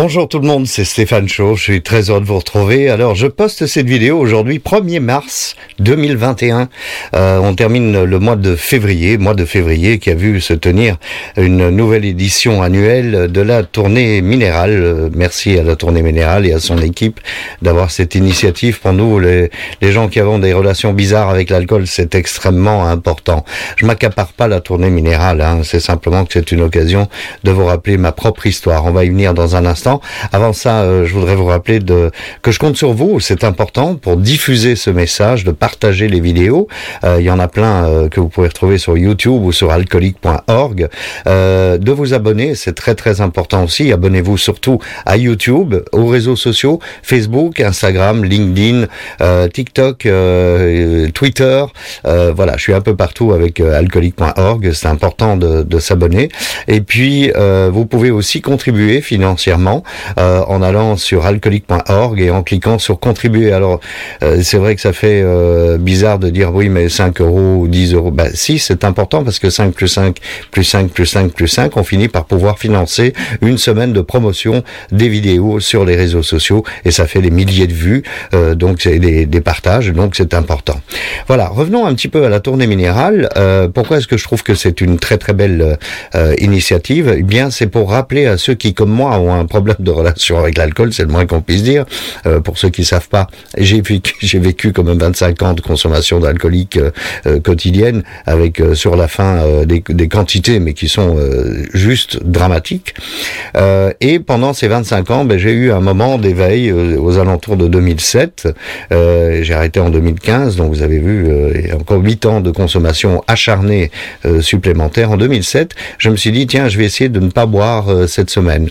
Bonjour tout le monde, c'est Stéphane Chaud, je suis très heureux de vous retrouver. Alors je poste cette vidéo aujourd'hui 1er mars 2021. Euh, on termine le mois de février, mois de février qui a vu se tenir une nouvelle édition annuelle de la tournée minérale. Euh, merci à la tournée minérale et à son équipe d'avoir cette initiative pour nous, les, gens qui avons des relations bizarres avec l'alcool, c'est extrêmement important. Je m'accapare pas la tournée minérale, hein, c'est simplement que c'est une occasion de vous rappeler ma propre histoire. On va y venir dans un instant avant ça, euh, je voudrais vous rappeler de, que je compte sur vous, c'est important, pour diffuser ce message, de partager les vidéos. Euh, il y en a plein euh, que vous pouvez retrouver sur YouTube ou sur alcoolique.org. de vous abonner, c'est très très important aussi. Abonnez-vous surtout à YouTube, aux réseaux sociaux, Facebook, Instagram, LinkedIn, TikTok, Twitter. voilà, je suis un peu partout avec alcoolique.org. C'est important de, de s'abonner. Et puis, vous pouvez aussi contribuer financièrement euh, en allant sur alcoolique.org et en cliquant sur contribuer. Alors euh, c'est vrai que ça fait euh, bizarre de dire oui mais 5 euros ou 10 euros. Ben si c'est important parce que 5 plus 5 plus 5 plus 5 plus 5 on finit par pouvoir financer une semaine de promotion des vidéos sur les réseaux sociaux et ça fait des milliers de vues donc c'est des, des, partages donc c'est important. Voilà revenons un petit peu à la tournée minérale. pourquoi est-ce que je trouve que c'est une très très belle initiative? Eh bien c'est pour rappeler à ceux qui comme moi ont un problème problème de relation avec l'alcool, c'est le moins qu'on puisse dire. Euh, pour ceux qui savent pas, j'ai vécu, j'ai vécu quand même 25 ans de consommation d'alcoolique euh, euh, quotidienne, avec sur la fin des, des, quantités, mais qui sont juste dramatiques. et pendant ces 25 ans, ben, j'ai eu un moment d'éveil aux alentours de 2007. j'ai arrêté en 2015, donc vous avez vu, encore 8 ans de consommation acharnée supplémentaire. En 2007, je me suis dit, tiens, je vais essayer de ne pas boire cette semaine.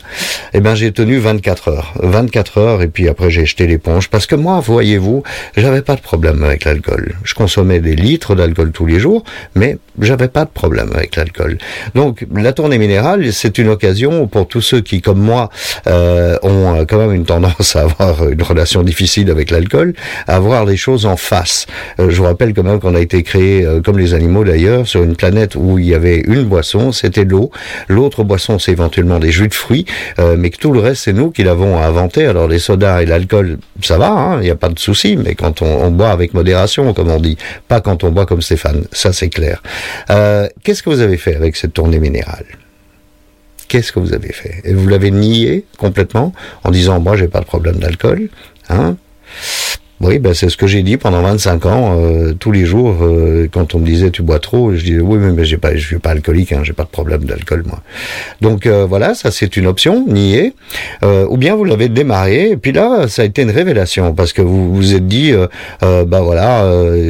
Eh ben, j'ai tenu 24 heures. 24 heures et puis après j'ai jeté l'éponge parce que moi, voyez-vous, j'avais pas de problème avec l'alcool. Je consommais des litres d'alcool tous les jours, mais j'avais pas de problème avec l'alcool. Donc la tournée minérale, c'est une occasion pour tous ceux qui, comme moi, euh, ont quand même une tendance à avoir une relation difficile avec l'alcool, à voir les choses en face. Euh, je vous rappelle quand même qu'on a été créé, euh, comme les animaux d'ailleurs, sur une planète où il y avait une boisson, c'était l'eau. L'autre boisson, c'est éventuellement des jus de fruits, mais que tout le reste, c'est nous qui l'avons inventé. Alors les sodas et l'alcool, ça va, hein, il n'y a pas de souci, mais quand on, on, boit avec modération, comme on dit, pas quand on boit comme Stéphane, ça c'est clair. Euh, Qu'est-ce que vous avez fait avec cette tournée minérale? Qu'est-ce que vous avez fait? Et vous l'avez nié complètement en disant moi j'ai pas de problème d'alcool, hein? Oui, ben c'est ce que j'ai dit pendant 25 ans, euh, tous les jours, euh, quand on me disait tu bois trop, je disais oui, mais j'ai pas, je suis pas alcoolique, hein, j'ai pas de problème d'alcool moi. Donc euh, voilà, ça c'est une option, nier, ou bien vous l'avez démarré, et puis là ça a été une révélation parce que vous vous êtes dit, bah voilà,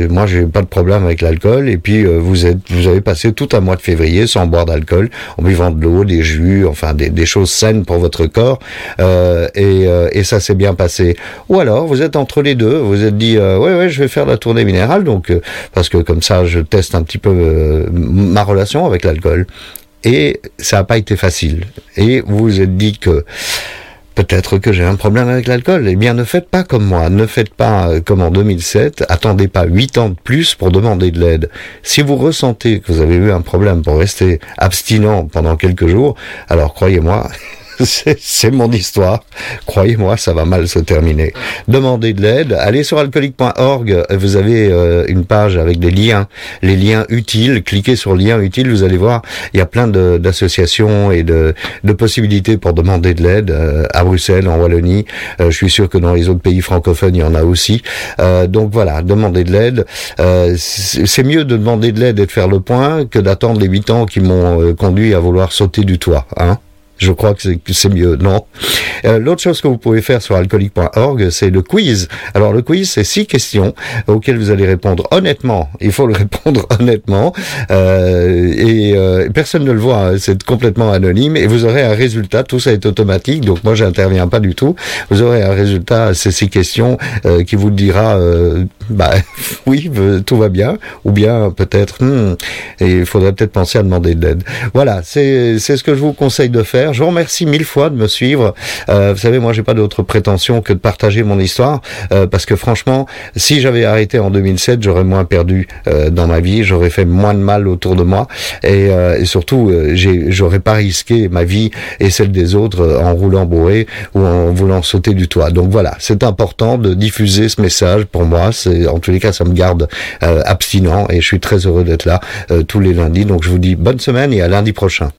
moi j'ai pas de problème avec l'alcool, et puis vous êtes, vous avez passé tout un mois de février sans boire d'alcool, en buvant de l'eau, des jus, enfin des, des, choses saines pour votre corps, et, et ça s'est bien passé. Ou alors vous êtes entre les deux vous êtes dit euh, ouais ouais je vais faire la tournée minérale donc euh, parce que comme ça je teste un petit peu euh, ma relation avec l'alcool et ça n'a pas été facile et vous vous êtes dit que peut-être que j'ai un problème avec l'alcool. Eh bien, ne faites pas comme moi. Ne faites pas comme en 2007. Attendez pas 8 ans de plus pour demander de l'aide. Si vous ressentez que vous avez eu un problème pour rester abstinent pendant quelques jours, alors croyez-moi, c'est mon histoire. Croyez-moi, ça va mal se terminer. Demandez de l'aide. Allez sur alcoolique.org. Vous avez euh, une page avec des liens, les liens utiles. Cliquez sur lien utile. Vous allez voir, il y a plein d'associations et de, de, possibilités pour demander de l'aide euh, à Bruxelles, en Wallonie. Euh, je suis sûr que dans les autres pays francophones, il y en a aussi. donc voilà, demandez de l'aide. c'est mieux de demander de l'aide et de faire le point que d'attendre les huit ans qui m'ont conduit à vouloir sauter du toit. Hein je crois que c'est mieux, non euh, L'autre chose que vous pouvez faire sur alcoolique.org, c'est le quiz. Alors le quiz, c'est six questions auxquelles vous allez répondre honnêtement. Il faut le répondre honnêtement. Euh, et euh, personne ne le voit, hein. c'est complètement anonyme. Et vous aurez un résultat, tout ça est automatique, donc moi j'interviens pas du tout. Vous aurez un résultat à ces six questions euh, qui vous dira, euh, bah oui, tout va bien, ou bien peut-être, hmm, et il faudrait peut-être penser à demander de l'aide. Voilà, c'est ce que je vous conseille de faire Je vous remercie mille fois de me suivre. Euh, vous savez, moi, j'ai pas d'autre prétention que de partager mon histoire, euh, parce que franchement, si j'avais arrêté en 2007, j'aurais moins perdu euh, dans ma vie, j'aurais fait moins de mal autour de moi, et, et surtout, j'aurais pas risqué ma vie et celle des autres en roulant bourré ou en voulant sauter du toit. Donc voilà, c'est important de diffuser ce message. Pour moi, c'est en tous les cas, ça me garde abstinent et je suis très heureux d'être là tous les lundis. Donc je vous dis bonne semaine et à lundi prochain.